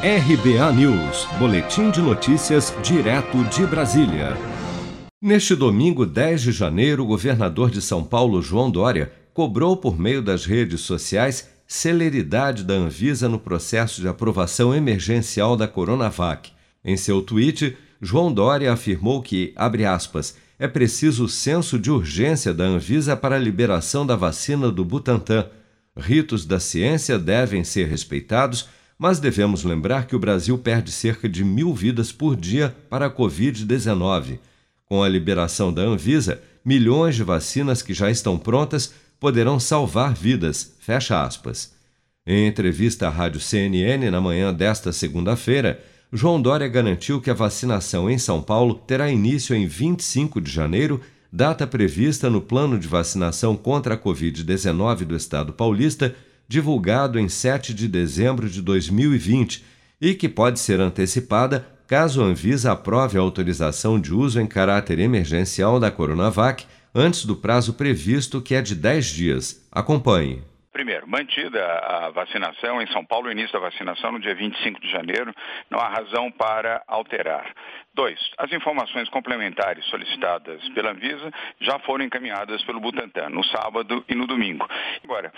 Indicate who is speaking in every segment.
Speaker 1: RBA News, Boletim de Notícias, direto de Brasília. Neste domingo, 10 de janeiro, o governador de São Paulo, João Dória, cobrou por meio das redes sociais celeridade da Anvisa no processo de aprovação emergencial da Coronavac. Em seu tweet, João Dória afirmou que, abre aspas, é preciso o senso de urgência da Anvisa para a liberação da vacina do Butantan. Ritos da ciência devem ser respeitados mas devemos lembrar que o Brasil perde cerca de mil vidas por dia para a Covid-19. Com a liberação da Anvisa, milhões de vacinas que já estão prontas poderão salvar vidas. Fecha aspas. Em entrevista à Rádio CNN na manhã desta segunda-feira, João Dória garantiu que a vacinação em São Paulo terá início em 25 de janeiro, data prevista no plano de vacinação contra a Covid-19 do Estado paulista divulgado em 7 de dezembro de 2020 e que pode ser antecipada caso a Anvisa aprove a autorização de uso em caráter emergencial da Coronavac antes do prazo previsto, que é de 10 dias. Acompanhe.
Speaker 2: Primeiro, mantida a vacinação em São Paulo, o início da vacinação no dia 25 de janeiro, não há razão para alterar. Dois, as informações complementares solicitadas pela Anvisa já foram encaminhadas pelo Butantan no sábado e no domingo. Agora,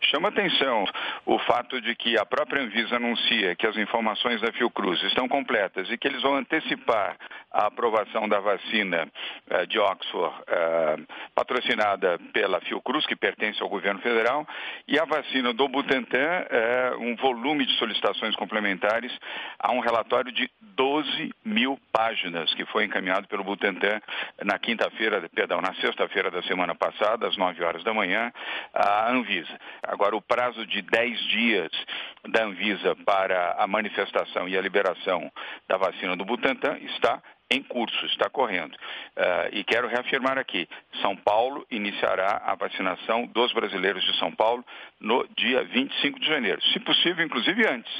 Speaker 2: chama atenção o fato de que a própria Anvisa anuncia que as informações da Fiocruz estão completas e que eles vão antecipar a aprovação da vacina uh, de Oxford, uh, patrocinada pela Fiocruz, que pertence ao governo federal, e a vacina do Butantan, uh, um volume de solicitações complementares a um relatório de 12 mil páginas que foi encaminhado pelo Butantan na quinta-feira, perdão, na sexta-feira da semana passada, às 9 horas da manhã, à Anvisa. Agora, o prazo de 10 dias da Anvisa para a manifestação e a liberação da vacina do Butantan está em curso, está correndo. Uh, e quero reafirmar aqui: São Paulo iniciará a vacinação dos brasileiros de São Paulo no dia 25 de janeiro. Se possível, inclusive antes,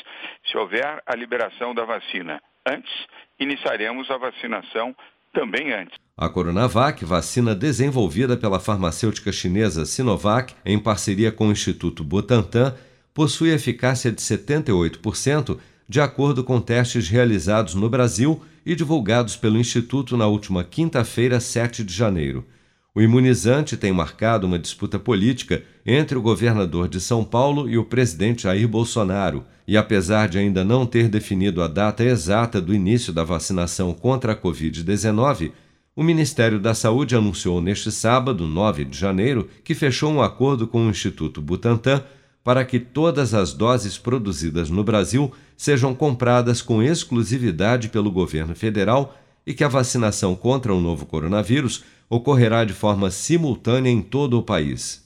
Speaker 2: se houver a liberação da vacina antes, iniciaremos a vacinação também antes.
Speaker 1: A Coronavac, vacina desenvolvida pela farmacêutica chinesa Sinovac em parceria com o Instituto Butantan, possui eficácia de 78%, de acordo com testes realizados no Brasil e divulgados pelo Instituto na última quinta-feira, 7 de janeiro. O imunizante tem marcado uma disputa política entre o governador de São Paulo e o presidente Jair Bolsonaro, e apesar de ainda não ter definido a data exata do início da vacinação contra a Covid-19, o Ministério da Saúde anunciou neste sábado, 9 de janeiro, que fechou um acordo com o Instituto Butantan para que todas as doses produzidas no Brasil sejam compradas com exclusividade pelo governo federal e que a vacinação contra o novo coronavírus ocorrerá de forma simultânea em todo o país.